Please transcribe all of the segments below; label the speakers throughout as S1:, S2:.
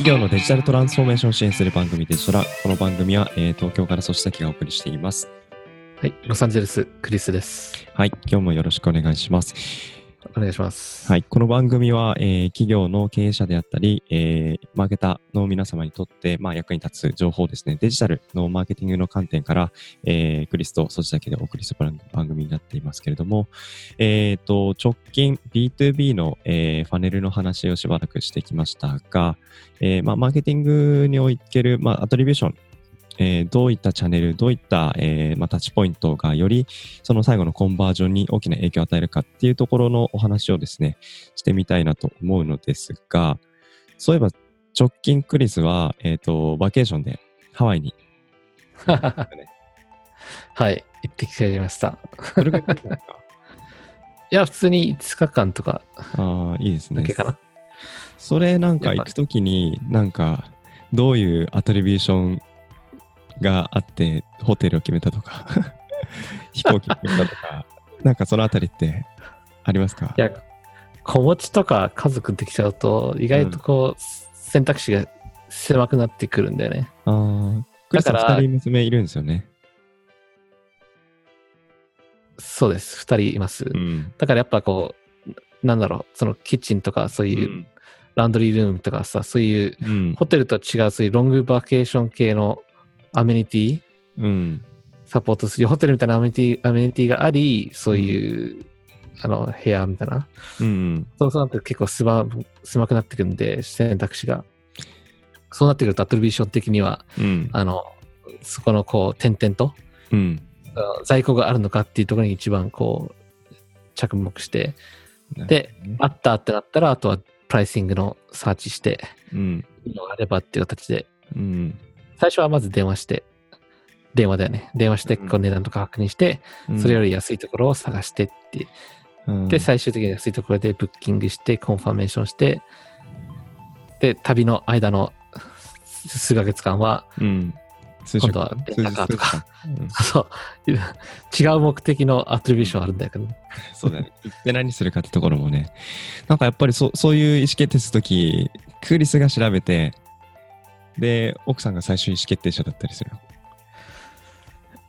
S1: 企業のデジタルトランスフォーメーションを支援する番組デジトラ。この番組は、えー東京から粗崎がお送りしています。
S2: はい、ロサンゼルス、クリスです。
S1: はい、今日もよろしくお願いします。
S2: お願いします。
S1: はい、この番組は、えー企業の経営者であったり、えーマーケターの皆様にとって、まあ、役に立つ情報ですね、デジタルのマーケティングの観点から、えークリスとそちだけでお送りする番組になっていますけれども、えっ、と、直近 B2B の、えーファネルの話をしばらくしてきましたが、えーまあ、マーケティングにおける、まあ、アトリビューション、えーどういったチャンネル、どういった、えーまあ、タッチポイントがよりその最後のコンバージョンに大きな影響を与えるかっていうところのお話をですね、してみたいなと思うのですが、そういえば直近クリスは、えっ、と、バケーションでハワイに。
S2: はい、行ってきちゃいました。
S1: どれぐらい
S2: いや、普通に5日間とか
S1: ああ、いいですね。それなんか行くときに、なんか、どういうアトリビューションがあって、ホテルを決めたとか、飛行機を決めたとか、なんかそのあたりってありますか？
S2: いや、子持ちとか家族できちゃうと、意外とこう、選択肢が狭くなってくるんだよね。
S1: ああ、クリスさん
S2: だから
S1: 2人娘いるんですよね？
S2: そうです、2人います。
S1: うん。
S2: だからやっぱこう、なんだろう、そのキッチンとかそういうランドリールームとかさ、そういう
S1: うん。
S2: ホテルと違うそういうロングバケーション系のアメニティ？
S1: うん。
S2: サポートするホテルみたいなアメニティアメニティがあり、そういう、あの部屋みたいな。
S1: うん。
S2: そうそうなって結構狭狭くなってくるんで、選択肢が。そうなってくるとアトリビューション的には、
S1: うん。
S2: あの、そこのこう、点々と、
S1: うん。
S2: 在庫があるのかっていうところに一番こう、着目して、で、あったってなったら、あとはプライシングのサーチして、
S1: うん。
S2: あればっていう形で、
S1: うん。
S2: 最初はまず電話して、電話だよね。電話して、
S1: うん
S2: こう値段とか確認して、それより安いところを探してって、
S1: うん
S2: で、最終的に安いところでブッキングして、コンファメーションして、で、旅の間の数ヶ月間は、
S1: うん。数
S2: 今度はレンタカーとか。
S1: うん
S2: そう、違う目的のアトリビューションあるんだけど、
S1: そうだね。行って何するかってところもね。なんかやっぱりそそういう意思決定するとき、クリスが調べて、で、奥さんが最終意思決定者だったりするの。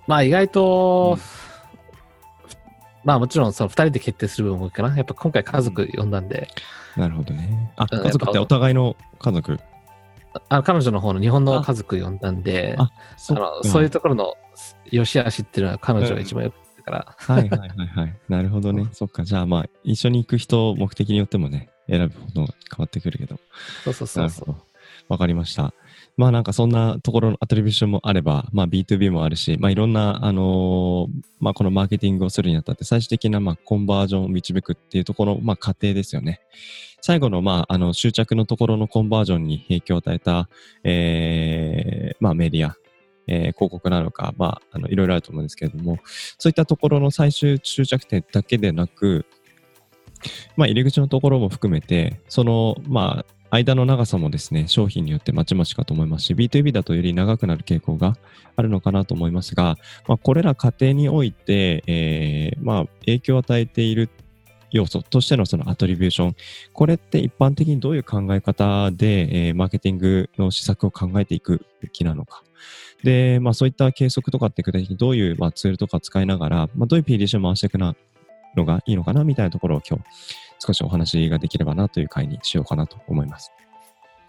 S2: まあ意外と、
S1: うん
S2: まあもちろんその二人で決定する部分も多いかな。やっぱ今回家族呼んだんで、
S1: なるほどね。あ、
S2: うん
S1: 家族ってお互いの家族？
S2: あ彼女の方の日本の家族呼んだんで、
S1: あ
S2: あ
S1: そ
S2: のそういうところの良し悪しっていうのは彼女が一番よくてるから、
S1: はいはいはいはい。なるほどね。そっか。じゃあまあ、一緒に行く人、目的によってもね、選ぶほど変わってくるけど。
S2: そうそうそうそう。
S1: わかりました。まあなんかそんなところのアトリビューションもあれば、まあ B2B もあるし、まあいろんな、あのーまあこのマーケティングをするにあたって最終的なまあコンバージョンを導くっていうところのまあ過程ですよね。最後のまああの終着のところのコンバージョンに影響を与えた、えー、まあメディア、えー広告なのか、まああのいろいろあると思うんですけれども、そういったところの最終終着点だけでなく、まあ入り口のところも含めて、そのまあ間の長さもですね、商品によってまちまちかと思いますし、B2B だとより長くなる傾向があるのかなと思いますが、まあ、これら過程において、えーまあ、影響を与えている要素としてのそのアトリビューション、これって一般的にどういう考え方で、えーマーケティングの施策を考えていくべきなのか。で、まあそういった計測とかって具体的にどういう、まあ、ツールとか使いながら、まあ、どういう PDC を回していくなのがいいのかなみたいなところを今日少しお話ができればなという回にしようかなと思います。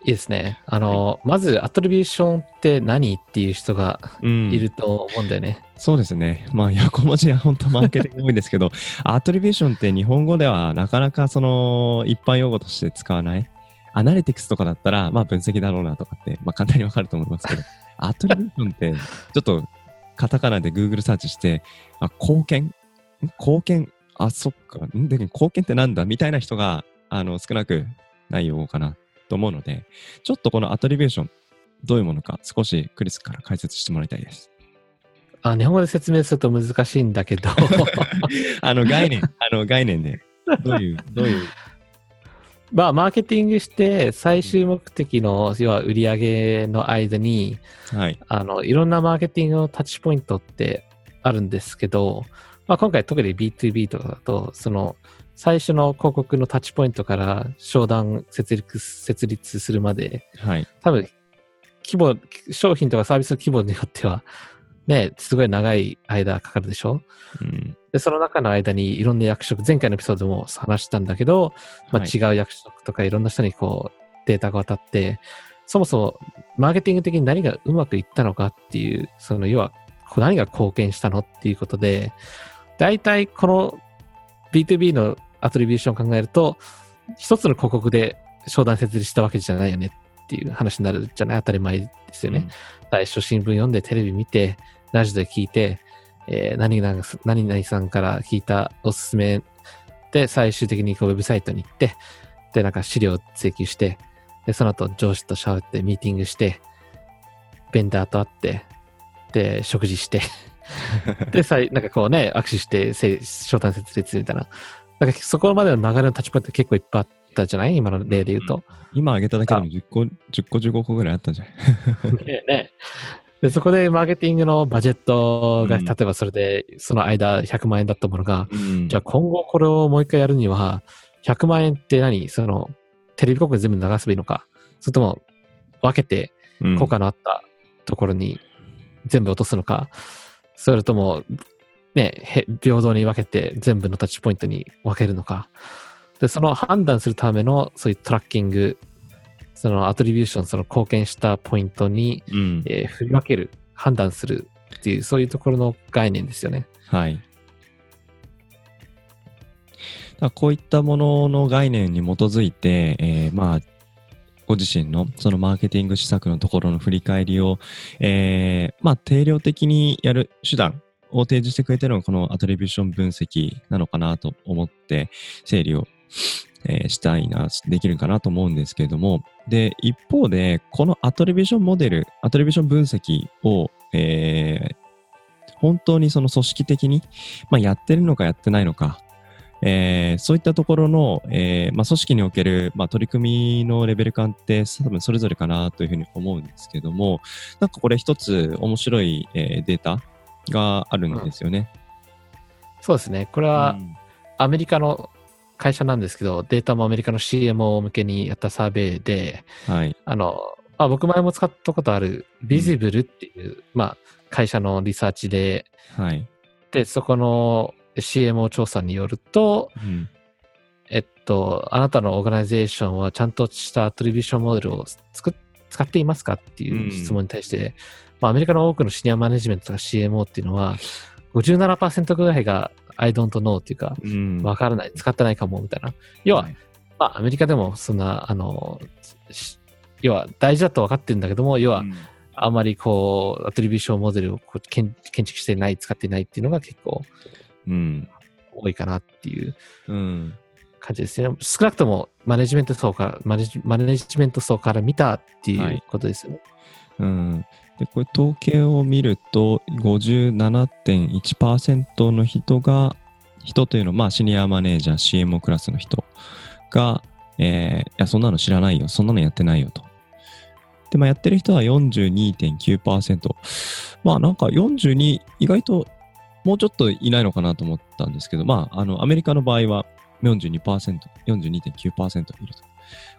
S2: いいですね。あの、まずアトリビューションって何っていう人が
S1: うん
S2: いると思うんだよね。
S1: そうですね。まあ、横文字は本当マーケティング多いんですけど、アトリビューションって日本語ではなかなかその一般用語として使わない。アナリティクスとかだったら、まあ分析だろうなとかって、まあ簡単にわかると思いますけど、アトリビューションって、ちょっとカタカナで Google サーチして、あ、貢献？ん貢献あ、そっか。んで、貢献ってなんだみたいな人が、あの、少なくない用語かなと思うので、ちょっとこのアトリビューション、どういうものか少しクリスから解説してもらいたいです。
S2: あ日本語で説明すると難しいんだけど、
S1: あの概念、あの概念で、どういう、どういう、
S2: まあ、マーケティングして最終目的の、要は売り上げの間に、
S1: はい。
S2: あの、いろんなマーケティングのタッチポイントってあるんですけど、まあ、今回特に B2B とかだと、その、最初の広告のタッチポイントから商談設立設立するまで、
S1: はい。
S2: 多分、規模、商品とかサービスの規模によっては、ね、すごい長い間かかるでしょ？
S1: うん。
S2: で、その中の間にいろんな役職、前回のエピソードでも話したんだけど、まあ、
S1: はい
S2: 違う役職とかいろんな人にこうデータが渡って、そもそもマーケティング的に何がうまくいったのかっていう、その要は何が貢献したのっていうことで、大体この B2B のアトリビューションを考えると、一つの広告で商談設立したわけじゃないよねっていう話になるじゃない？当たり前ですよね。最初新聞読んでテレビ見て、ラジオで聞いて、えー何々何々さんから聞いたおすすめ。で、最終的にこうウェブサイトに行って、で、なんか資料を請求して、で、その後上司としゃべってミーティングして、ベンダーと会って、で、食事して、で、さいなんかこうね、握手して、せ商談設立みたいな。なんかそこまでの流れの立ちポイント結構いっぱいあったじゃない？今の例で言うと。
S1: 今挙げただけでも10個、10個、15個ぐらいあったんじゃない？
S2: ねねで、そこでマーケティングのバジェットが、
S1: うん。
S2: 例えばそれで、その間100万円だったものが、
S1: うん。
S2: じゃあ今後これをもう一回やるには、100万円って何？その、テレビ広告全部流せばいいのか？それとも、分けて、
S1: うん。
S2: 効果のあったところに全部落とすのか、それとも、ね、へ平等に分けて全部のタッチポイントに分けるのか。で、その判断するための、そういうトラッキング、そのアトリビューション、その貢献したポイントに、
S1: うん。
S2: えー振り分ける、判断するっていう、そういうところの概念ですよね。
S1: はい。こういったものの概念に基づいて、えーまあ、ご自身のそのマーケティング施策のところの振り返りを、えーまあ、定量的にやる手段を提示してくれてるのがこのアトリビューション分析なのかなと思って整理を、えーしたいな、できるかなと思うんですけれども、で、一方で、このアトリビューションモデル、アトリビューション分析を、えー本当にその組織的に、まあ、やってるのかやってないのか、えーそういったところの、えーまあ、組織における、まあ、取り組みのレベル感って多分それぞれかなというふうに思うんですけども、なんかこれ一つ面白い、えーデータがあるんですよね。
S2: そうですね。これは
S1: うん
S2: アメリカの会社なんですけど、データもアメリカの CMO 向けにやったサーベイで、
S1: はい。
S2: あの、あ僕前も使ったことある Bizible っていう、まあ、会社のリサーチで、
S1: はい。
S2: で、そこの CMO 調査によると、
S1: うん。
S2: えっと、あなたの organization はちゃんとしたアトリビューションモデルを作っ使っていますかっていう質問に対して、まあ、アメリカの多くのシニアマネジメントとか CMO っていうのは、57%ぐらいが I don't know っていうか、
S1: うん。
S2: わからない、使ってないかも、みたいな。要は、
S1: はい。
S2: まあ、アメリカでもそんな、あの、し要は大事だと分かってるんだけども、要は、
S1: うん。
S2: あんまりこう、アトリビューションモデルをこう建建築してない、使ってないっていうのが結構
S1: うん。
S2: 多いかなっていう
S1: うん。
S2: 感じですね。少なくともマネジメント層から、マネジマネジメント層から見たってい
S1: はいう
S2: ことですよね。
S1: うん。で、これ統計を見ると、57.1%の人が、人というのは、まあ、シニアマネージャー、CMO クラスの人が、えーいや、そんなの知らないよ、そんなのやってないよと。で、まあ、やってる人は42.9%。まあ、なんか42、意外ともうちょっといないのかなと思ったんですけど、まあ、あの、アメリカの場合は42%、42.9%いると。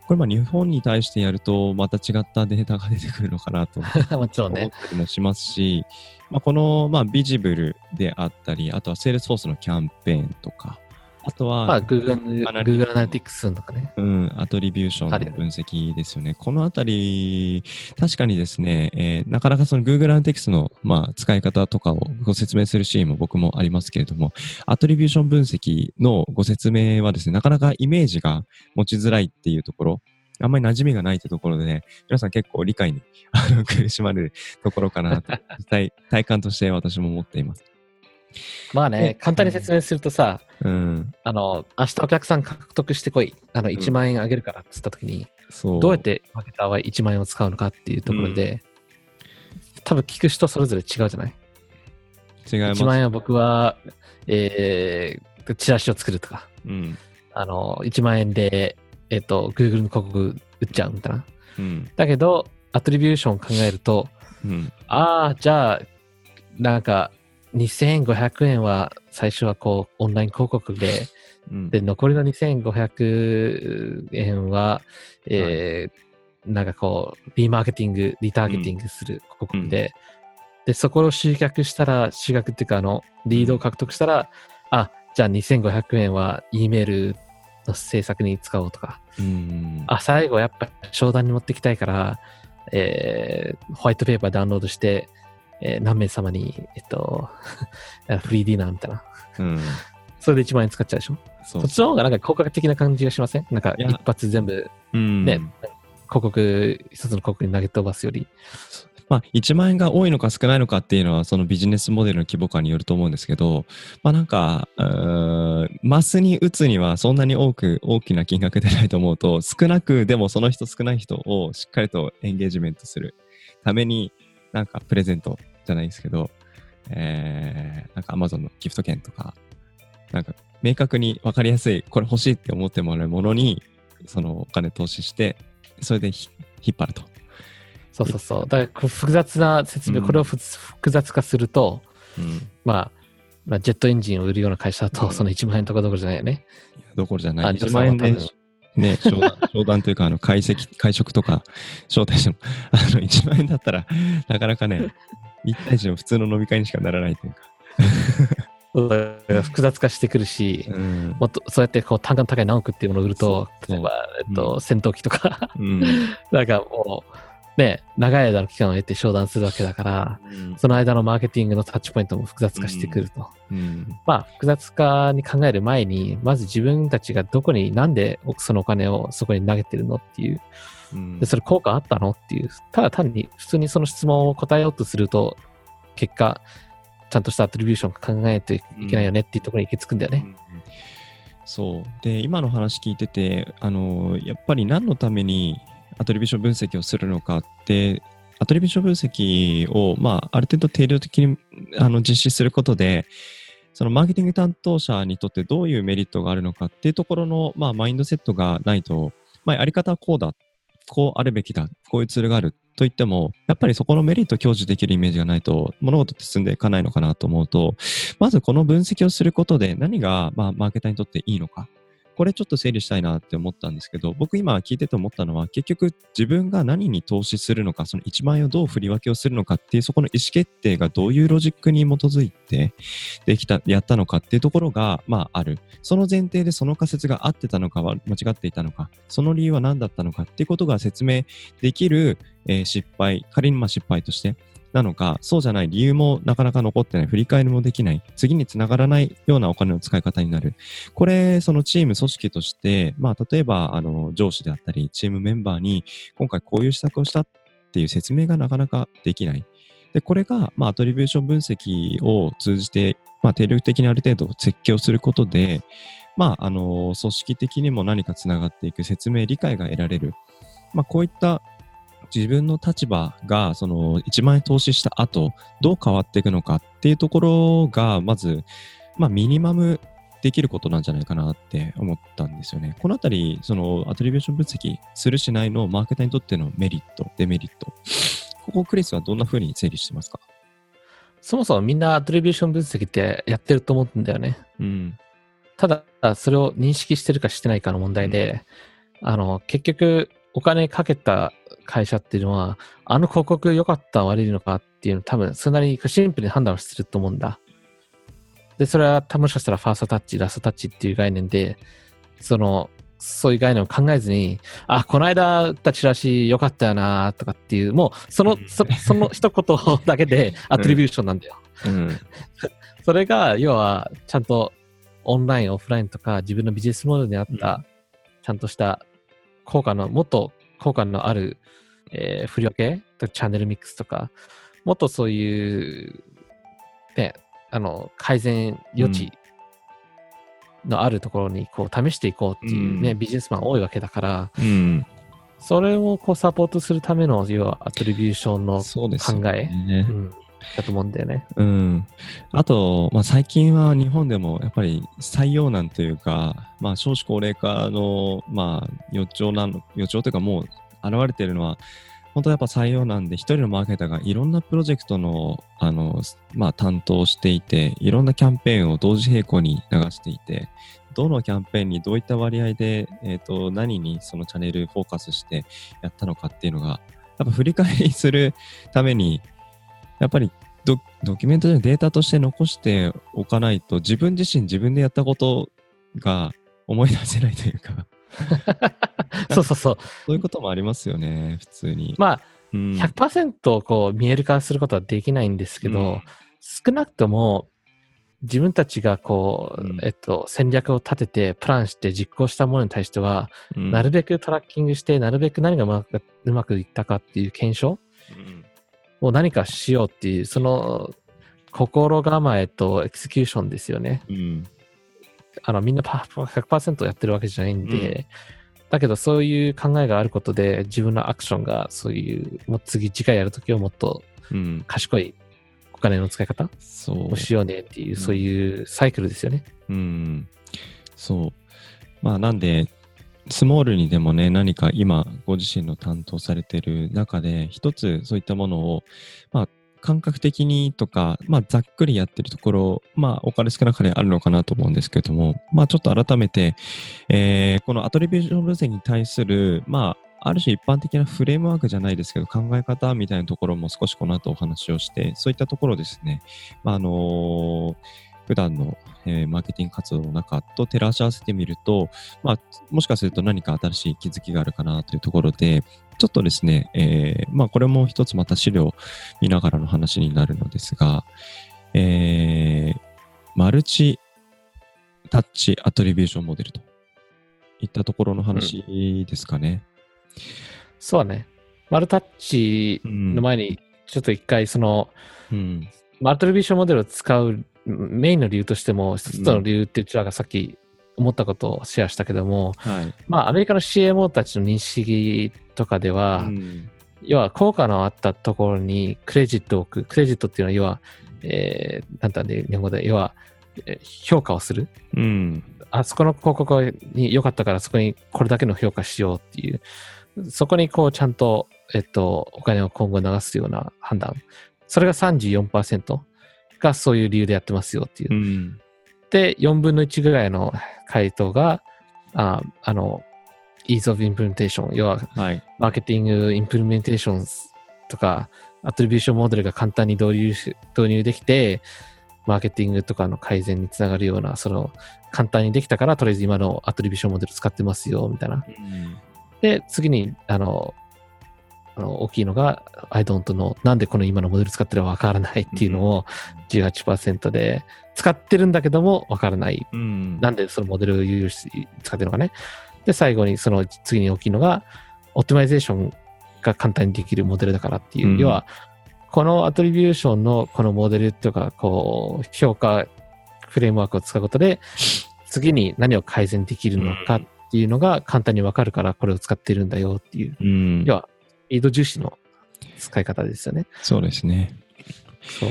S1: これ、まあ、日本に対してやると、また違ったデータが出てくるのかなと
S2: もちろんね。
S1: 思ったりもしますし、まあ、この、まあ、 Bizible であったり、あとはセールスフォースのキャンペーンとか、あとは、
S2: まあ、Google Google アナリティクスとかね。
S1: うん、アトリビューションの分析ですよね。このあたり、確かにですね、えーなかなかその Google Analytics の、まあ、使い方とかをご説明するシーンも僕もありますけれども、アトリビューション分析のご説明はですね、なかなかイメージが持ちづらいっていうところ、あんまり馴染みがないってところでね、皆さん結構理解にあの苦しまれるところかなと、体感として私も思っています。
S2: まあね
S1: で、
S2: 簡単に説明するとさ、
S1: うん、
S2: あの、明日お客さん獲得してこい。あの、1万円あげるからって言った時に、
S1: そう。
S2: どうやってマーケターは1万円を使うのかっていうところで、多分聞く人それぞれ違うじゃない？
S1: 違います。
S2: 1万円は僕は、えー、チラシを作るとか、
S1: うん。
S2: あの、1万円で、えっ、と、Google の広告売っちゃうみたいな。
S1: うん。
S2: だけど、アトリビューションを考えると、
S1: うん。
S2: ああ、じゃあ、なんか、2500円は最初はこう、オンライン広告で
S1: うん。
S2: で、残りの2500円は、えーなんかこう、リマーケティング、リターゲティングする広告で、で、そこを集客したら、集客っていうか、あの、リードを獲得したら、あ、じゃあ2500円は E メールの制作に使おうとか、
S1: うん。
S2: あ、最後やっぱ商談に持ってきたいから、えーホワイトペーパーダウンロードして、えー何名様に、えっと、フリーディナーみたいな。
S1: うん。
S2: それで1万円使っちゃうでしょ？
S1: そ
S2: そっちの方がなんか効果的な感じがしません？なんか一発全部
S1: うん。
S2: ね広告、一つの広告に投げ飛ばすより。
S1: まあ、1万円が多いのか少ないのかっていうのは、そのビジネスモデルの規模感によると思うんですけど、まあなんか、マスに打つにはそんなに多く、大きな金額でないと思うと、少なく、でもその人少ない人をしっかりとエンゲージメントするために、なんかプレゼントじゃないですけど、えー、なんか Amazon のギフト券とか、なんか明確に分かりやすい、これ欲しいって思ってもらうものに、そのお金投資して、それでひ引っ張ると。
S2: そうそうそう。だから複雑な説明、
S1: うん
S2: これを複雑化すると、
S1: うん
S2: まあ、まあ、ジェットエンジンを売るような会社だと、
S1: うん
S2: その1万円とかどころじゃないよね。
S1: どころじゃない。
S2: あ
S1: 1万円ね、商談 商談というか、あの、解析、会食とか、招待しても、あの、1万円だったら、なかなかね、1対1の普通の飲み会にしかならないというか。
S2: 複雑化してくるし、
S1: うん。
S2: もっとそうやってこう単価の高い何億っていうものを売ると、例えば、えっと、戦闘機とか、
S1: うん。
S2: なんかもう、ね、長い間の期間を得て商談するわけだから、その間のマーケティングのタッチポイントも複雑化してくると。
S1: うん。
S2: まあ、複雑化に考える前に、まず自分たちがどこに、なんでそのお金をそこに投げてるのっていう、
S1: うん
S2: でそれ効果あったのっていう、ただ単に普通にその質問を答えようとすると、結果、ちゃんとしたアトリビューション考えていけないよねっていうところに行き着くんだよね。
S1: うんそう。で、今の話聞いてて、あの、やっぱり何のためにアトリビューション分析をするのかって、アトリビューション分析を、まあ、ある程度定量的にあの実施することで、そのマーケティング担当者にとってどういうメリットがあるのかっていうところの、まあ、マインドセットがないと、まあ、やり方はこうだ、こうあるべきだ、こういうツールがあると言っても、やっぱりそこのメリットを享受できるイメージがないと、物事って進んでいかないのかなと思うと、まずこの分析をすることで何が、まあ、マーケターにとっていいのか。これちょっと整理したいなって思ったんですけど、僕今聞いてて思ったのは、結局自分が何に投資するのか、その1万円をどう振り分けをするのかっていう、そこの意思決定がどういうロジックに基づいてできた、やったのかっていうところが、まあある。その前提でその仮説が合ってたのか、間違っていたのか、その理由は何だったのかっていうことが説明できる、えー失敗、仮にまあ失敗として、なのか、そうじゃない理由もなかなか残ってない、振り返りもできない、次につながらないようなお金の使い方になる。これ、そのチーム組織として、まあ、例えば、あの、上司であったり、チームメンバーに、今回こういう施策をしたっていう説明がなかなかできない。で、これが、まあ、アトリビューション分析を通じて、まあ、定力的にある程度設計をすることで、まあ、あの、組織的にも何かつながっていく説明、理解が得られる。まあ、こういった自分の立場が、その、1万円投資した後、どう変わっていくのかっていうところが、まず、まあ、ミニマムできることなんじゃないかなって思ったんですよね。このあたり、その、アトリビューション分析するしないのマーケターにとってのメリット、デメリット。ここ、クリスはどんな風に整理してますか？
S2: そもそもみんなアトリビューション分析ってやってると思うんだよね。
S1: うん。
S2: ただ、それを認識してるかしてないかの問題で、あの、結局、お金かけた会社っていうのは、あの広告良かった悪いのかっていうの多分、そんなにシンプルに判断をすると思うんだ。で、それはもしかしたらファーストタッチ、ラストタッチっていう概念で、その、そういう概念を考えずに、あ、この間打ったチラシ良かったよなとかっていう、もう、その、そその一言だけでアトリビューションなんだよ。
S1: うん。
S2: それが、要は、ちゃんとオンライン、オフラインとか、自分のビジネスモデルに合った、ちゃんとした効果の、もっと効果のある、えー振り分けとかチャンネルミックスとか、もっとそういう、ね、あの、改善余地のあるところに、こう、試していこうっていうね、
S1: うん
S2: ビジネスマン多いわけだから、
S1: うん。
S2: それをこう、サポートするための、要は、アトリビューションの
S1: そうですよ
S2: 考え、
S1: ね。
S2: うん、だと思うんだよね。
S1: うん。あと、まあ、最近は日本でもやっぱり採用難というか、まあ、少子高齢化の、まあ、予兆なの、予兆というかもう現れているのは、本当やっぱ採用なんで、一人のマーケターがいろんなプロジェクトの、あの、まあ、担当していて、いろんなキャンペーンを同時並行に流していて、どのキャンペーンにどういった割合で、えっ、と、何にそのチャンネルフォーカスしてやったのかっていうのが、やっぱ振り返りするために、やっぱりドドキュメントでデータとして残しておかないと、自分自身自分でやったことが思い出せないというか、
S2: そうそうそう。
S1: そういうこともありますよね、普通に。
S2: まあ、
S1: うん。
S2: 100%こう見える化することはできないんですけど、
S1: うん。
S2: 少なくとも自分たちがこう、
S1: うん。
S2: えっと、戦略を立てて、プランして実行したものに対しては、
S1: うん。
S2: なるべくトラッキングして、なるべく何がうまくうまくいったかっていう検証
S1: うん
S2: を何かしようっていう、その心構えとエクセキューションですよね。
S1: うん
S2: あの、みんなパ100%やってるわけじゃないんで、
S1: うん
S2: だけどそういう考えがあることで、自分のアクションがそういう、もう次、次回やるときはもっと
S1: うん、
S2: 賢いお金の使い方
S1: そう
S2: を。しようねっていう、
S1: うん
S2: そういうサイクルですよね。
S1: うん。そう。まあ、なんで、スモールにでもね、何か今、ご自身の担当されている中で、一つそういったものを、まあ、感覚的にとか、まあ、ざっくりやってるところ、まあ、お金少なかれあるのかなと思うんですけれども、まあ、ちょっと改めて、えーこのアトリビューション分析に対する、まあ、ある種一般的なフレームワークじゃないですけど、考え方みたいなところも少しこの後お話をして、そういったところですね、まあ、あのー普段の、えーマーケティング活動の中と照らし合わせてみると、まあ、もしかすると何か新しい気づきがあるかなというところで、ちょっとですね、えーまあ、これも一つまた資料を見ながらの話になるのですが、えーマルチタッチアトリビューションモデルといったところの話ですかね。
S2: そうだね。マルタッチ
S1: うん
S2: の前に、ちょっと一回、その、
S1: うん。
S2: マルトリビューションモデルを使うメインの理由としても、一つの理由ってうちらがさっき思ったことをシェアしたけども、
S1: はい。
S2: まあ、アメリカの CMO たちの認識とかでは、
S1: うん
S2: 要は効果のあったところにクレジットを置く。クレジットっていうのは、要は、えー、なんだね、日本語で、要は、えー評価をする。
S1: うん。
S2: あそこの広告に良かったから、そこにこれだけの評価しようっていう、そこにこう、ちゃんと、えっと、お金を今後流すような判断。それが34%がそういう理由でやってますよっていう
S1: う。ん。
S2: で、4分の1ぐらいの回答が、ああの、ease of implementation、要は、
S1: はい。
S2: マーケティングインプリメンテーションとか、アトリビューションモデルが簡単に導入し導入できて、マーケティングとかの改善につながるような、その、簡単にできたから、とりあえず今のアトリビューションモデル使ってますよ、みたいな。
S1: うん
S2: で、次に、あの、あの大きいのが、I don't know。なんでこの今のモデル使ってるかわからないっていうのを18%で、使ってるんだけどもわからない。
S1: うん。
S2: なんでそのモデルを有し使ってるのかね。で、最後にその次に大きいのが、オプティマイゼーションが簡単にできるモデルだからっていう。
S1: うん
S2: 要は、このアトリビューションのこのモデルとか、こう、評価フレームワークを使うことで、次に何を改善できるのかっていうのが簡単にわかるから、これを使ってるんだよっていう。
S1: うん
S2: 要は、リード重視の使い方ですよね。
S1: そうですね。
S2: そう。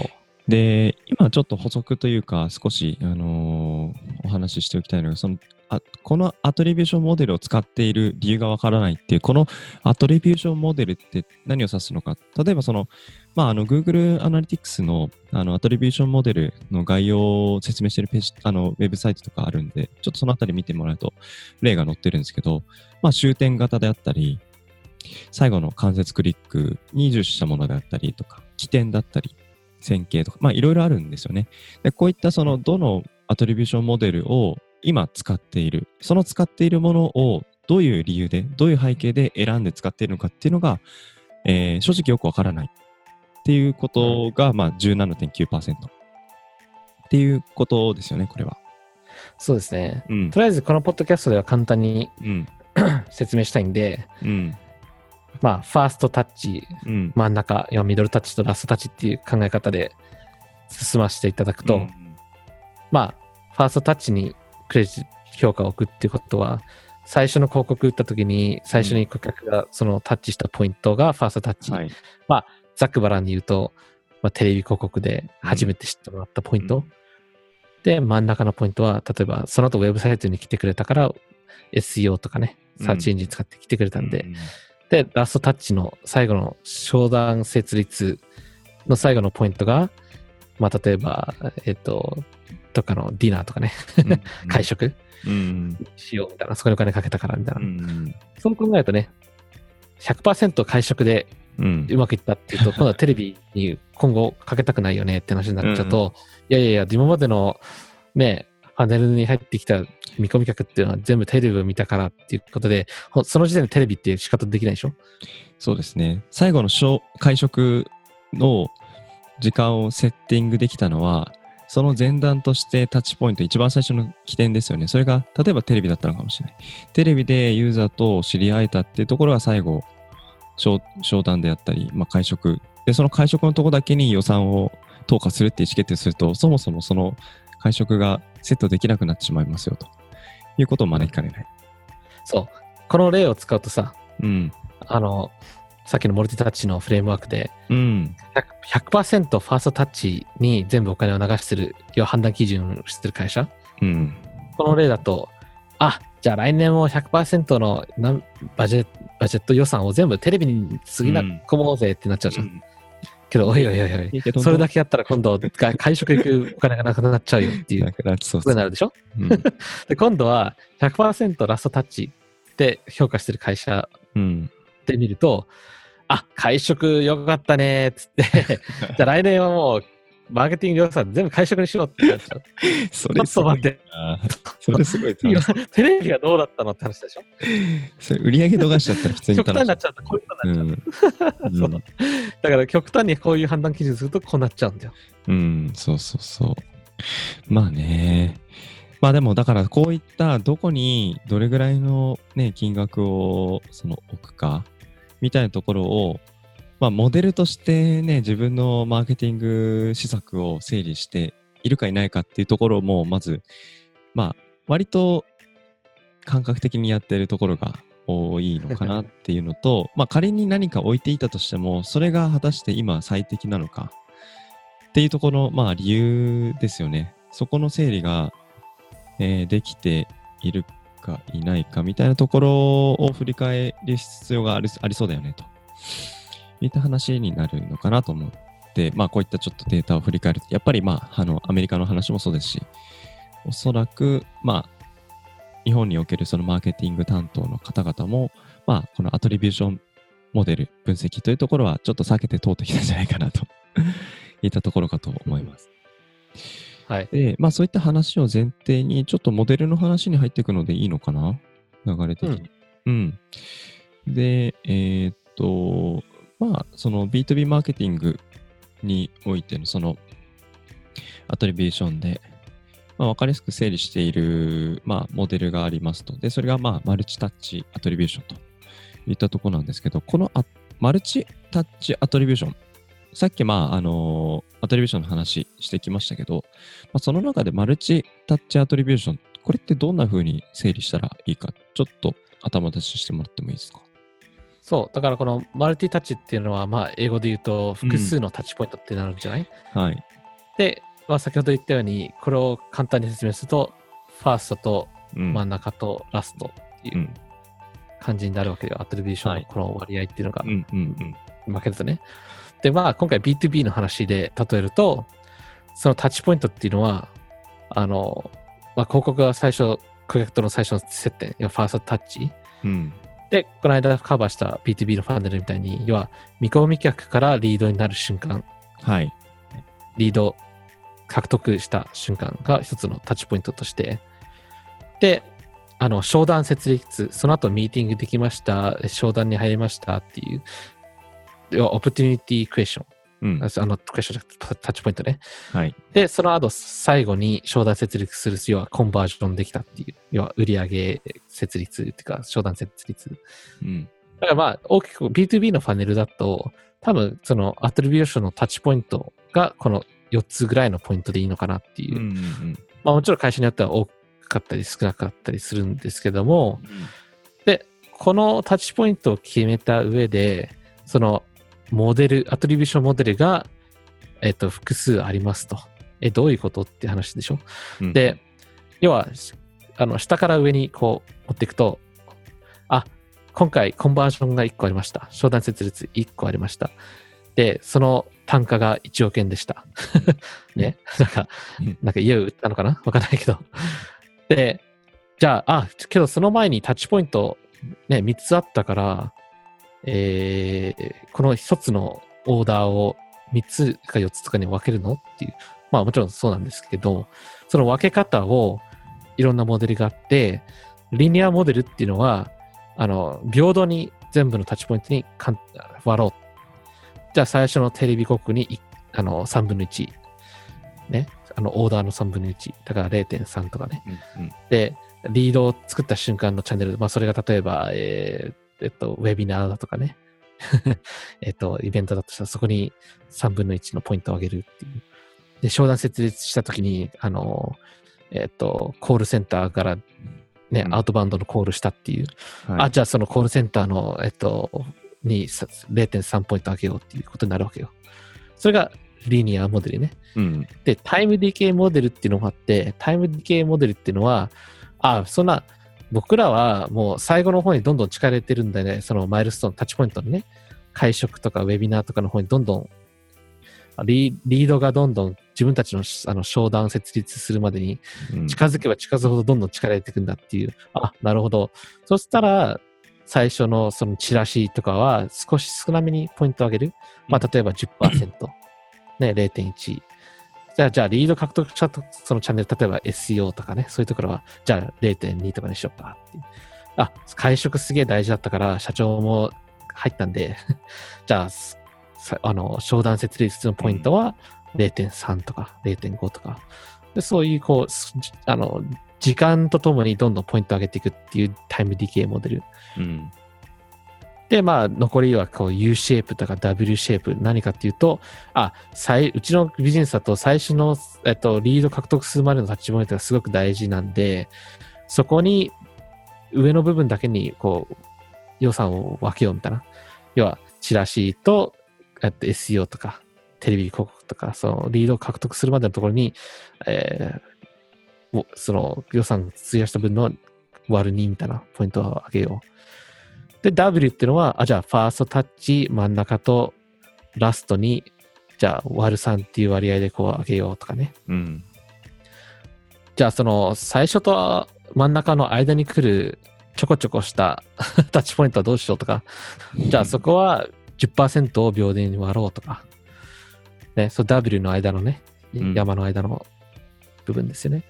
S1: で、今ちょっと補足というか、少し、あのーお話ししておきたいのが、そのあこのアトリビューションモデルを使っている理由がわからないっていう、このアトリビューションモデルって何を指すのか。例えばその、まあ、あの、Google Analytics のあのアトリビューションモデルの概要を説明しているページ、あの、ウェブサイトとかあるんで、ちょっとそのあたり見てもらうと、例が載ってるんですけど、まあ、終点型であったり、最後の関節クリックに重視したものであったりとか、起点だったり、線形とか、まあいろいろあるんですよね。で、こういったそのどのアトリビューションモデルを今使っている、その使っているものをどういう理由で、どういう背景で選んで使っているのかっていうのが、えー正直よくわからないっていうことが、まあ17.9%っていうことですよね、これは。
S2: そうですね。
S1: うん。
S2: とりあえずこのポッドキャストでは簡単に
S1: うん。
S2: 説明したいんで、
S1: うん。
S2: まあ、ファーストタッチ、
S1: うん。
S2: 真ん中、ミドルタッチとラストタッチっていう考え方で進ませていただくと、
S1: うん
S2: まあ、ファーストタッチにクレジット評価を置くっていうことは、最初の広告打った時に、最初に顧客がそのタッチしたポイントがファーストタッチ。
S1: はい。
S2: ざっくばらんに言うと、まあ、テレビ広告で初めて知ってもらったポイント。
S1: うん
S2: で、真ん中のポイントは、例えばその後ウェブサイトに来てくれたから、SEO とかね、
S1: うん
S2: サーチエンジン使って来てくれたんで、
S1: うん
S2: で、ラストタッチの最後の商談設立の最後のポイントが、まあ、例えば、えっと、とかのディナーとかね、会食
S1: うん。
S2: しようみたいな、そこにお金かけたからみたいな。
S1: うん。
S2: そう考えるとね、100%会食で
S1: うん。
S2: うまくいったっていうと、今度はテレビに今後かけたくないよねって話になっちゃうと、いやいやいや、今までのね、パネルに入ってきた見込み客っていうのは全部テレビを見たからっていうことで、その時点でテレビって仕方できないでしょ？
S1: そうですね。最後の会食の時間をセッティングできたのは、その前段としてタッチポイント、一番最初の起点ですよね。それが、例えばテレビだったのかもしれない。テレビでユーザーと知り合えたっていうところが最後、商談であったり、まあ、会食。で、その会食のとこだけに予算を投下するって意思決定すると、そもそもその会食がセットできなくなってしまいますよということを招きかねない。
S2: そう。この例を使うとさ、
S1: うん。
S2: あの、さっきのモルティタッチのフレームワークで
S1: うん。
S2: 100%, 100%ファーストタッチに全部お金を流してる、要は判断基準をしてる会社？
S1: うん。
S2: この例だと、あ、じゃあ来年も100%のなんバジェバジェット予算を全部テレビにつぎな込もうぜってなっちゃうじゃん。けど、おいおいおいおい、それだけやったら今度、が会食行くお金がなくなっちゃうよっていう。
S1: なくなってそう
S2: ことになるでしょ？
S1: うん。
S2: で、今度は100%ラストタッチで評価してる会社
S1: うん。
S2: で見ると、あ、会食よかったねーっつって、じゃあ来年はもう、マーケティング予算全部会食にしようってなっちゃう。
S1: そ
S2: ちょっと待って、
S1: あーそれすごい。
S2: テレビがどうだったのって話でしょ？
S1: それ売り上げ逃しちゃったら普通に
S2: 極端になっちゃうとこういうことなっちゃう。
S1: うん。
S2: そうだだから極端にこういう判断基準するとこうなっちゃうんだよ。
S1: うん、そうそうそう。まあね。まあでもだからこういったどこにどれぐらいのね、金額をその置くかみたいなところを、まあモデルとしてね、自分のマーケティング施策を整理しているかいないかっていうところもまず、まあ割と感覚的にやってるところが多いのかなっていうのと、まあ仮に何か置いていたとしても、それが果たして今最適なのかっていうところの、まあ理由ですよね。そこの整理が、えーできているかいないかみたいなところを振り返る必要がありそうだよねと。いった話になるのかなと思って、まあこういったちょっとデータを振り返ると、やっぱりまあ、あの、アメリカの話もそうですし、おそらく、まあ、日本におけるそのマーケティング担当の方々も、まあ、このアトリビューションモデル分析というところはちょっと避けて通ってきたんじゃないかなと いったところかと思います。
S2: はい。
S1: で、まあそういった話を前提に、ちょっとモデルの話に入っていくのでいいのかな？流れ的に。うん。で、えーっと、まあ、その B2B マーケティングにおいてのそのアトリビューションで、まあ、分かりやすく整理している、まあ、モデルがありますと。で、それが、まあ、マルチタッチアトリビューションといったところなんですけど、このあマルチタッチアトリビューション、さっき、まあ、あのアトリビューションの話してきましたけど、まあ、その中でマルチタッチアトリビューション、これってどんな風に整理したらいいか、ちょっと頭出ししてもらってもいいですか？
S2: そう。だからこのマルティタッチっていうのは、まあ英語で言うと複数のタッチポイントってなるんじゃない、
S1: はい。
S2: で、まあ先ほど言ったように、これを簡単に説明すると、ファーストと
S1: うん。
S2: 真ん中とラストっていううん感じになるわけよ。アトリビューションのこの割合っていうのが
S1: うんうんうん。
S2: 負けるとね。で、まあ今回 B2B の話で例えると、そのタッチポイントっていうのは、あの、まあ広告が最初、顧客との最初の接点、ファーストタッチ。
S1: うん。
S2: で、この間カバーした B2B のファンネルみたいに、要は見込み客からリードになる瞬間、
S1: はい。
S2: リード獲得した瞬間が一つのタッチポイントとして、で、あの、商談設立、その後ミーティングできました、商談に入りましたっていう、要はオプティニティクエスチョン、
S1: うん。
S2: あの、クエスチョンタタッチポイントね。
S1: はい。
S2: で、その後、最後に商談設立する、要はコンバージョンできたっていう、要は売上設立っていうか、商談設立。
S1: うん。
S2: だからまあ、大きく B2B のパネルだと、多分そのアトリビューションのタッチポイントがこの4つぐらいのポイントでいいのかなっていう。
S1: うんうん
S2: まあもちろん会社によっては多かったり少なかったりするんですけども、で、このタッチポイントを決めた上で、そのモデル、アトリビューションモデルが、えっと、複数ありますと。え、どういうことって話でしょ？
S1: うん、
S2: で、要は、あの、下から上にこう持っていくと、あ、今回コンバージョンが1個ありました。商談設立1個ありました。で、その単価が1億円でした。ね？なんか
S1: うん、
S2: なんか家を売ったのかな？わかんないけど。で、じゃあ、あ、けどその前にタッチポイント、ね、3つあったから、えー、この1つのオーダーを3つか4つとかに分けるのっていう。まあもちろんそうなんですけど、その分け方をいろんなモデルがあって、リニアモデルっていうのは、あの、平等に全部のタッチポイントに割ろう。じゃあ最初のテレビ広告にいあの3分の1。ね。あの、オーダーの3分の1。だから0.3とかね。
S1: うんうん
S2: で、リードを作った瞬間のチャンネル、まあそれが例えば、えーえっと、ウェビナーだとかね。えっと、イベントだとしたらそこに3分の1のポイントを上げるっていう。で、商談設立したときに、あの、えっと、コールセンターからね、
S1: うん
S2: アウトバウンドのコールしたっていう。
S1: はい
S2: あ、じゃあそのコールセンターの、えっと、にさ0.3ポイント上げようっていうことになるわけよ。それがリニアモデルね。
S1: うん
S2: で、タイムディケイモデルっていうのがあって、タイムディケイモデルっていうのは、あ、そんな、僕らはもう最後の方にどんどん力入れてるんだよね。そのマイルストーン、タッチポイントのね、会食とかウェビナーとかの方にどんどん、リリードがどんどん自分たちのあの商談設立するまでに
S1: うん
S2: 近づけば近づくほどどんどん力入れていくんだっていう。あ、なるほど。そしたら、最初のそのチラシとかは少し少なめにポイントを上げる。まあ、例えば10%。ね、0.1。じゃあ、じゃあ、リード獲得したと、そのチャンネル、例えば SEO とかね、そういうところは、じゃあ0.2とかにしようかっていう。あ、会食すげえ大事だったから、社長も入ったんで、じゃあ、あの、商談設立のポイントは0.3とか0.5とか。でそういう、こう、あの、時間とともにどんどんポイント上げていくっていうタイムディケイモデル。
S1: うん
S2: で、まあ、残りはこう U シェイプとか W シェイプ。何かっていうと、あ、最、うちのビジネスだと最初の、えっと、リード獲得するまでのタッチポイントがすごく大事なんで、そこに上の部分だけにこう予算を分けようみたいな。要は、チラシと、えっと、SEO とか、テレビ広告とか、そのリードを獲得するまでのところに、えーその予算費やした分の割る2みたいなポイントを上げよう。で、W っていうのは、あ、じゃあ、ファーストタッチ、真ん中とラストに、じゃあ、割る3っていう割合でこう上げようとかね。
S1: うん。
S2: じゃあ、その、最初と真ん中の間に来るちょこちょこした タッチポイントはどうしようとか、じゃあそこは10%を平等に割ろうとか、ね、そう W の間のね、
S1: うん。
S2: 山の間の部分ですよね。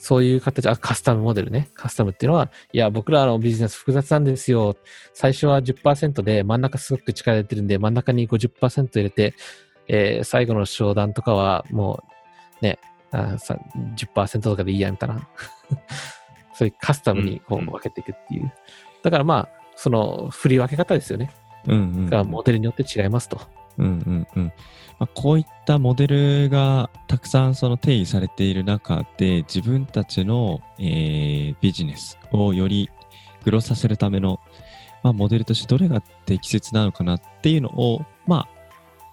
S2: そういう形、あ、カスタムモデルね。カスタムっていうのは、いや、僕らのビジネス複雑なんですよ。最初は10%で、真ん中すごく力入れてるんで、真ん中に50%入れて、えー最後の商談とかはもう、ね、あさ10%とかでいいや、みたいな。そういうカスタムにこ
S1: うん
S2: う分けていくっていう。だからまあ、その振り分け方ですよね。
S1: うんうん
S2: がモデルによって違いますと。
S1: うんうんまあ、こういったモデルがたくさんその定義されている中で自分たちの、えービジネスをよりグロさせるための、まあ、モデルとしてどれが適切なのかなっていうのを、まあ、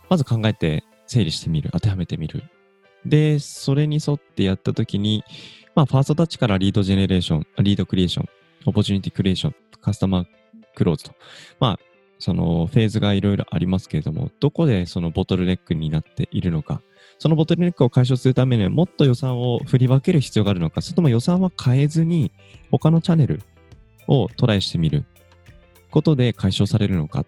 S1: まず考えて整理してみる。当てはめてみる。でそれに沿ってやった時に、まあ、ファーストタッチからリードジェネレーションリードクリエーションopportunity creation customer close と。まあそのフェーズがいろいろありますけれども、どこでそのボトルネックになっているのか、そのボトルネックを解消するためにはもっと予算を振り分ける必要があるのか、それとも予算は変えずに他のチャンネルをトライしてみる。ことで解消されるのか。っ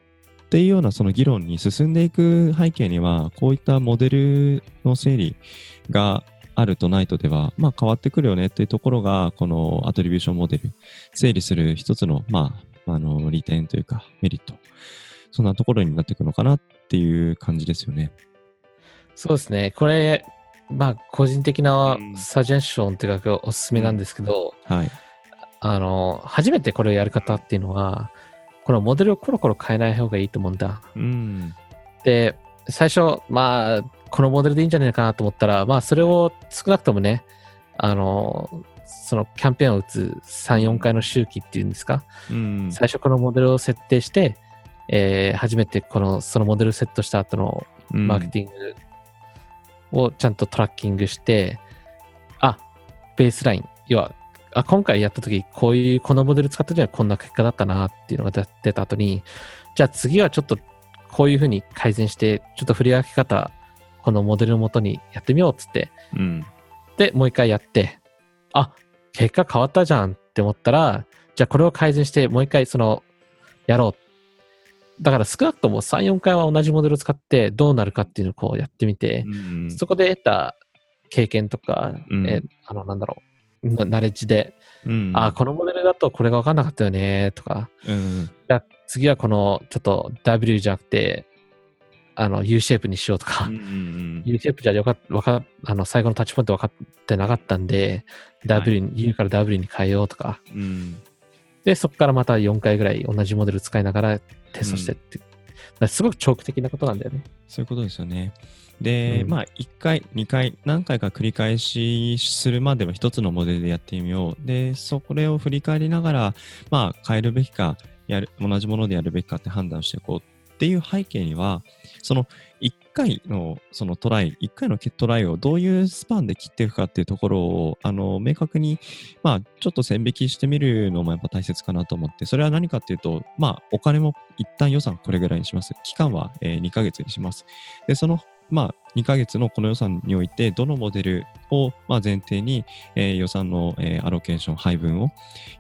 S1: ていうようなその議論に進んでいく背景には、こういったモデルの整理があるとないとでは、まあ変わってくるよねっていうところが、このアトリビューションモデル、整理する一つの、まあ、あの、利点というかメリット。そんなところになっていくのかなっていう感じですよね。
S2: そうですね。これ、まあ、個人的な
S1: うん
S2: サジェンションっていうか、おすすめなんですけど、
S1: はい。
S2: あの、初めてこれをやる方っていうのは、このモデルをコロコロ変えない方がいいと思うんだ。
S1: うん。
S2: で、最初、まあ、このモデルでいいんじゃないかなと思ったら、まあ、それを少なくともね、あの、そのキャンペーンを打つ3、4回の周期っていうんですか、
S1: うん。
S2: 最初このモデルを設定して、えー初めてこの、そのモデルをセットした後のマーケティングをちゃんとトラッキングして、あ、ベースライン、要は、あ、今回やった時こういう、このモデル使った時はこんな結果だったなっていうのが出出た後に、じゃあ次はちょっとこういうふうに改善して、ちょっと振り分け方、このモデルのもとにやってみようっつって、
S1: うん。
S2: で、もう一回やって、あ、結果変わったじゃんっって思ったら、じゃあこれを改善してもう一回その、やろう。だから少なくとも3、4回は同じモデルを使ってどうなるかっていうのをこうやってみて、
S1: うん
S2: そこで得た経験とか、
S1: うん。
S2: えあの、なんだろう、なナレッジで、
S1: うん。
S2: あ、このモデルだとこれが分かんなかったよね、とか、
S1: うん。
S2: じゃあ次はこのちょっと W じゃなくて、あの U シェイプにしようとか、
S1: うんうん
S2: U シェイプじゃよかっわかあの最後のタッチポイント分かってなかったんで、W に、U から W に変えようとか、
S1: うん。
S2: で、そこからまた4回ぐらい同じモデル使いながらテストしてって、だからすごく長期的なことなんだよね。
S1: そういうことですよね。で、
S2: うん。
S1: まあ、1回、2回、何回か繰り返しするまでは一つのモデルでやってみよう。で、そこれを振り返りながら、まあ、変えるべきか、やる、同じものでやるべきかって判断していこうっていう背景には、その1回のそのトライ、1回のトライをどういうスパンで切っていくかっていうところを、あの、明確に、まあ、ちょっと線引きしてみるのもやっぱ大切かなと思って、それは何かっていうと、まあ、お金も一旦予算これぐらいにします。期間は、え2ヶ月にします。で、その、まあ、2ヶ月のこの予算において、どのモデルを、まあ、前提に、え予算の、えアロケーション、配分を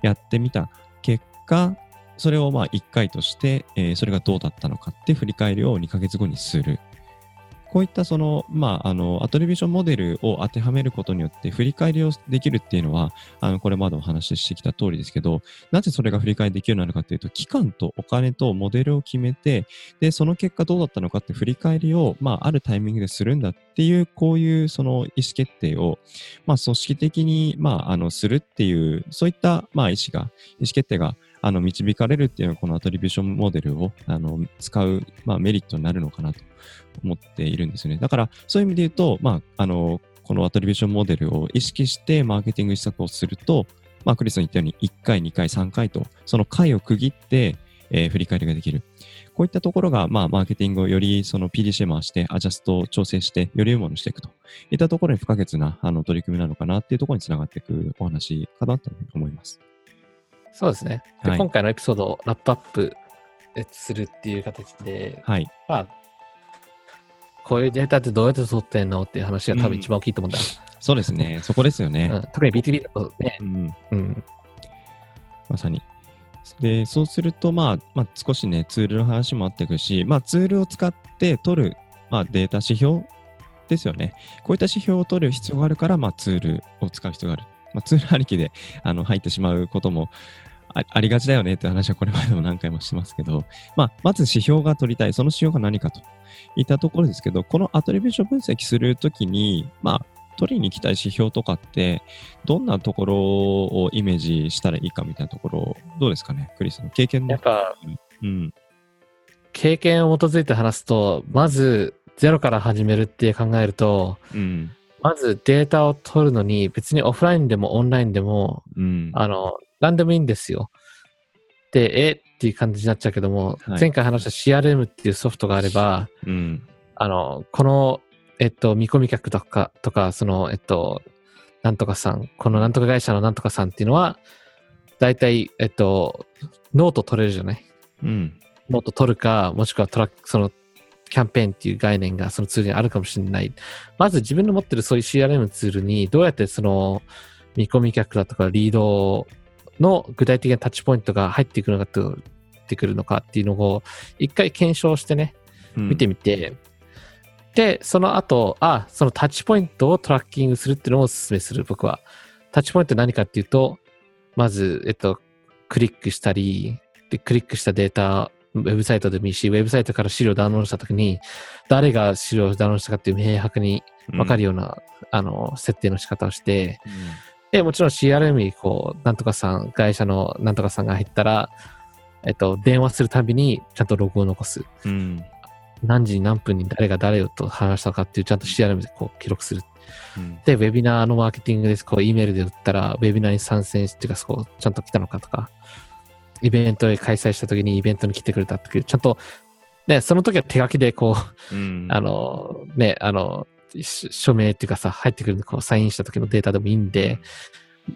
S1: やってみた結果、それをまあ1回として、えーそれがどうだったのかって振り返りを2ヶ月後にする。こういったその、まあ、あの、アトリビューションモデルを当てはめることによって振り返りをできるっていうのは、あの、これまでお話ししてきた通りですけど、なぜそれが振り返りできるようになるかっていうと、期間とお金とモデルを決めて、で、その結果どうだったのかって振り返りを、まあ、あるタイミングでするんだっていう、こういうその意思決定を、まあ、組織的に、まあ、あの、するっていう、そういった、まあ、意思が、意思決定が、あの、導かれるっていうのが、このアトリビューションモデルを、あの、使う、まあ、メリットになるのかなと思っているんですよね。だから、そういう意味で言うと、まあ、あの、このアトリビューションモデルを意識してマーケティング施策をすると、まあ、クリスの言ったように1回、2回、3回と、その回を区切って、えー振り返りができる。こういったところが、まあ、マーケティングをよりその PDC 回して、アジャストを調整して、より良いものにしていくといったところに不可欠なあの取り組みなのかなっていうところにつながっていくお話かなと思います。
S2: そうですね。で
S1: はい
S2: 今回のエピソードをラップアップするっていう形で、
S1: はい。
S2: まあ、こういうデータってどうやって取ってんのっていう話が多分一番大きいと思うんだよ。
S1: そうですね。そこですよね。
S2: うん特に B2B だとね、
S1: うん
S2: うん、
S1: まさに。で、そうすると、まあ、まあ、少しね、ツールの話もあっていくし、まあ、ツールを使って取る、まあ、データ指標ですよね。こういった指標を取る必要があるから、まあ、ツールを使う必要がある。まあ、ツールありきであの入ってしまうこともあありがちだよねって話はこれまでも何回もしてますけど、まあ、まず指標が取りたい。その指標が何かといったところですけど、このアトリビューション分析するときに、まあ、取りに行きたい指標とかって、どんなところをイメージしたらいいかみたいなところ、どうですかね、クリスの経験の
S2: やっ。ぱ
S1: うん。
S2: 経験を基づいて話すと、まずゼロから始めるって考えると、
S1: うん。
S2: まずデータを取るのに別にオフラインでもオンラインでも、
S1: うん。
S2: あの、何でもいいんですよ。で、えっていう感じになっちゃうけども、
S1: はい
S2: 前回話した CRM っていうソフトがあれば、
S1: うん。
S2: あの、この、えっと、見込み客とか、とか、その、えっと、なんとかさん、このなんとか会社のなんとかさんっていうのは、大体、えっと、ノート取れるじゃない？
S1: うん。
S2: ノート取るか、もしくはトラック、その、キャンペーンっていう概念がそのツールにあるかもしれない。まず自分の持ってるそういう CRM ツールにどうやってその見込み客だとかリードの具体的なタッチポイントが入ってくるのかとってくるのかっていうのを一回検証してね、見てみて、で、その後、あ、そのタッチポイントをトラッキングするっていうのをお勧めする、僕は。タッチポイント何かっていうと、まず、えっと、クリックしたり、で、クリックしたデータ、ウェブサイトでもいいし、ウェブサイトから資料をダウンロードしたときに、誰が資料をダウンロードしたかっていう明白に分かるような、あの、設定の仕方をして、で、もちろん CRM にこう、なんとかさん、会社のなんとかさんが入ったら、えっと、電話するたびにちゃんとログを残す。
S1: うん。うん。
S2: 何時に何分に誰が誰と話したかっていうちゃんと CRM でこう記録する。
S1: うん。
S2: で、ウェビナーのマーケティングです。こう、E メールで売ったら、ウェビナーに参戦ってちゃんと来たのかとか、イベントで開催した時にイベントに来てくれたっていう、ちゃんと、ね、その時は手書きでこう、
S1: うん。
S2: あの、ね、あの、し署名っていうかさ、入ってくるこうサインした時のデータでもいいんで、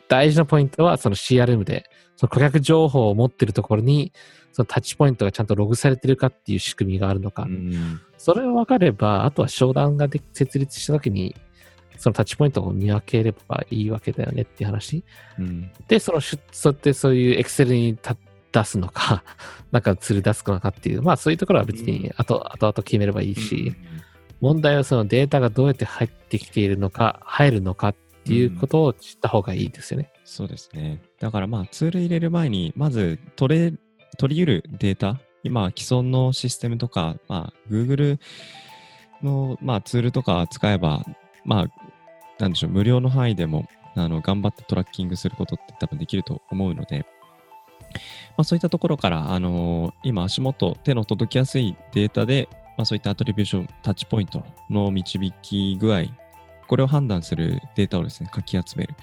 S2: 大事なポイントはその CRM で、その顧客情報を持ってるところに、そのタッチポイントがちゃんとログされてるかっていう仕組みがあるのか。
S1: うん。
S2: それが分かれば、あとは商談がで設立した時に、そのタッチポイントを見分ければいいわけだよねっていう話。
S1: うん。
S2: で、そのそうやってそういうエクセルにた出すのか、なんかツール出すのかっていう、まあそういうところは別に後、後々決めればいいし、問題はそのデータがどうやって入ってきているのか、入るのかっていうことを知った方がいいですよね。
S1: そうですね。だからまあツール入れる前に、まず取れ、取り得るデータ、今既存のシステムとか、まあ Google の、まあ、ツールとか使えば、まあ、なんでしょう、無料の範囲でも、あの、頑張ってトラッキングすることって多分できると思うので、まあ、そういったところから、あのー今足元、手の届きやすいデータで、まあ、そういったアトリビューション、タッチポイントの導き具合、これを判断するデータをですね、かき集める。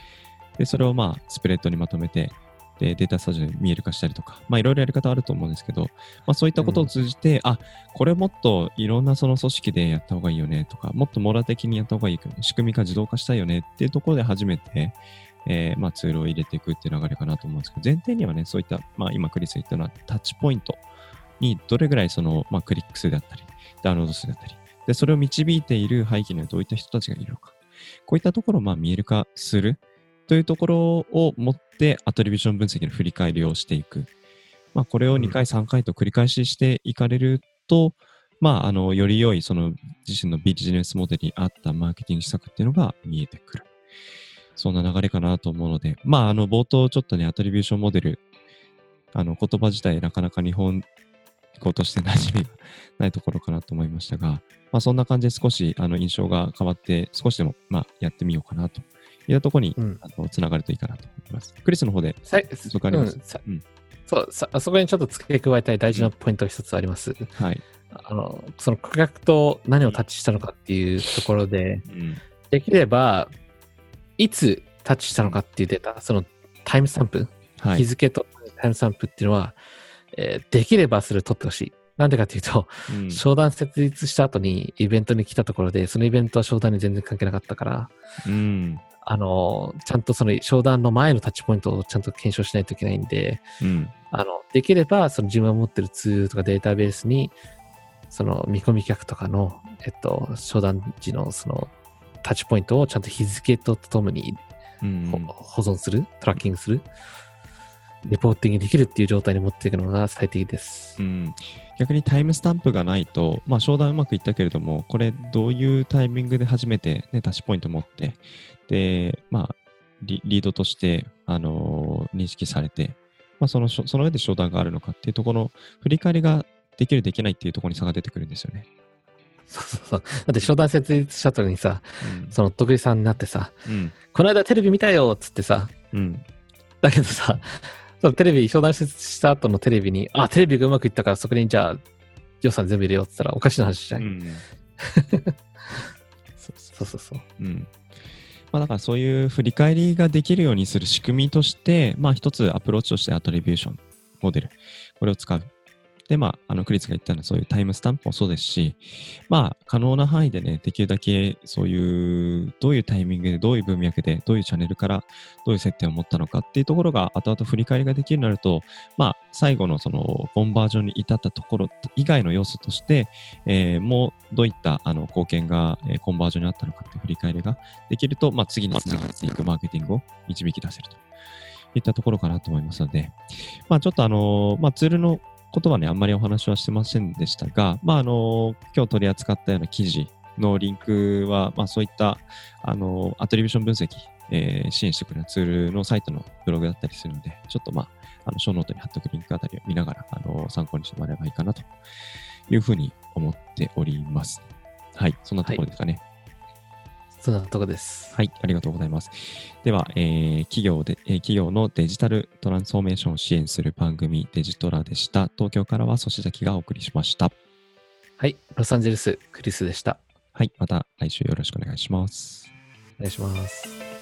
S1: で、それをまあ、スプレッドにまとめて、で、データスタジオで見える化したりとか、まあ、いろいろやり方あると思うんですけど、まあ、そういったことを通じて、あ、これもっといろんなその組織でやった方がいいよねとか、もっと網羅的にやった方がいい仕組み化自動化したいよねっていうところで初めて、えーまあ、ツールを入れていくっていう流れかなと思うんですけど、前提にはね、そういった、まあ、今クリスが言ったのはタッチポイントにどれぐらいその、まあ、クリック数だったり、ダウンロード数だったり、で、それを導いている背景にはどういった人たちがいるのか。こういったところをまあ見える化するというところを持って、アトリビューション分析の振り返りをしていく。まあ、これを2回、3回と繰り返ししていかれると、まあ、あの、より良い、その自身のビジネスモデルに合ったマーケティング施策っていうのが見えてくる。そんな流れかなと思うので、まあ、あの、冒頭ちょっとね、アトリビューションモデル、あの、言葉自体なかなか日本語として馴染みがないところかなと思いましたが、まあ、そんな感じで少し、あの、印象が変わって、少しでも、まあ、やってみようかなといったところに、
S2: うん
S1: あの、つながるといいかなと思います。クリスの方で、
S2: さい
S1: 補足あります？
S2: うんさ
S1: うん
S2: そうさ、あそこにちょっと付け加えたい大事なポイントが一つあります。
S1: はい。
S2: あの、その顧客と何をタッチしたのかっていうところで、
S1: うん。
S2: できれば、いつタッチしたのかっていうデータ、そのタイムスタンプ、
S1: はい。
S2: 日付とタイムスタンプっていうのは、えーできればそれを取ってほしい。なんでかっていうと、
S1: うん
S2: 商談設立した後にイベントに来たところで、そのイベントは商談に全然関係なかったから、
S1: うん。
S2: あの、ちゃんとその商談の前のタッチポイントをちゃんと検証しないといけないんで、
S1: うん。
S2: あの、できれば、その自分が持ってるツールとかデータベースに、その見込み客とかの、えっと、商談時のそのタッチポイントをちゃんと日付とともに
S1: うん
S2: ほ保存する、トラッキングする、レポーティングできるっていう状態に持っていくのが最適です
S1: う。ん、逆にタイムスタンプがないと、まあ、商談うまくいったけれども、これ、どういうタイミングで初めて、ね、タッチポイント持って、で、まあ、リリードとして、あのー認識されて、まあ、そのその上で商談があるのかっていうところの振り返りができる、できないっていうところに差が出てくるんですよね。
S2: そうそうそう。だって商談設立した時にさ、その徳井さんになってさ、
S1: うん。
S2: この間テレビ見たよっつってさ、
S1: うん。
S2: だけどさ、そのテレビ、商談設立した後のテレビに、あ、テレビがうまくいったからそこにじゃあ予算全部入れようって言ったらおかしな話じゃ。
S1: うんん。そう
S2: そうそうそう。
S1: うん。まあだからそういう振り返りができるようにする仕組みとして、まあ一つアプローチとしてアトリビューションモデル、これを使う。で、まあ、あの、クリスが言ったようなそういうタイムスタンプもそうですし、まあ、可能な範囲でね、できるだけそういう、どういうタイミングで、どういう文脈で、どういうチャンネルから、どういう接点を持ったのかっていうところが、後々振り返りができるようになると、まあ、最後のその、コンバージョンに至ったところ以外の要素として、えーもうどういったあの貢献が、えーコンバージョンにあったのかっていう振り返りができると、まあ、次につながっていくマーケティングを導き出せるといったところかなと思いますので、まあ、ちょっとあのーまあ、ツールのことはね、あんまりお話はしてませんでしたが、まあ、あの今日取り扱ったような記事のリンクは、まあ、そういった、あのアトリビューション分析、えー支援してくれるツールのサイトのブログだったりするので、ちょっとまあ、あの、ショーノートに貼っておくリンクあたりを見ながら、あの参考にしてもらえばいいかなというふうに思っております。はい、そんなところですかね。
S2: そんなとこです。
S1: はい、ありがとうございます。では、えー企業で、えー企業のデジタルトランスフォーメーションを支援する番組デジトラでした。東京からは粗志崎がお送りしました。
S2: はい。ロサンゼルス、クリスでした。
S1: はい、また来週よろしくお願いします。
S2: お願いします。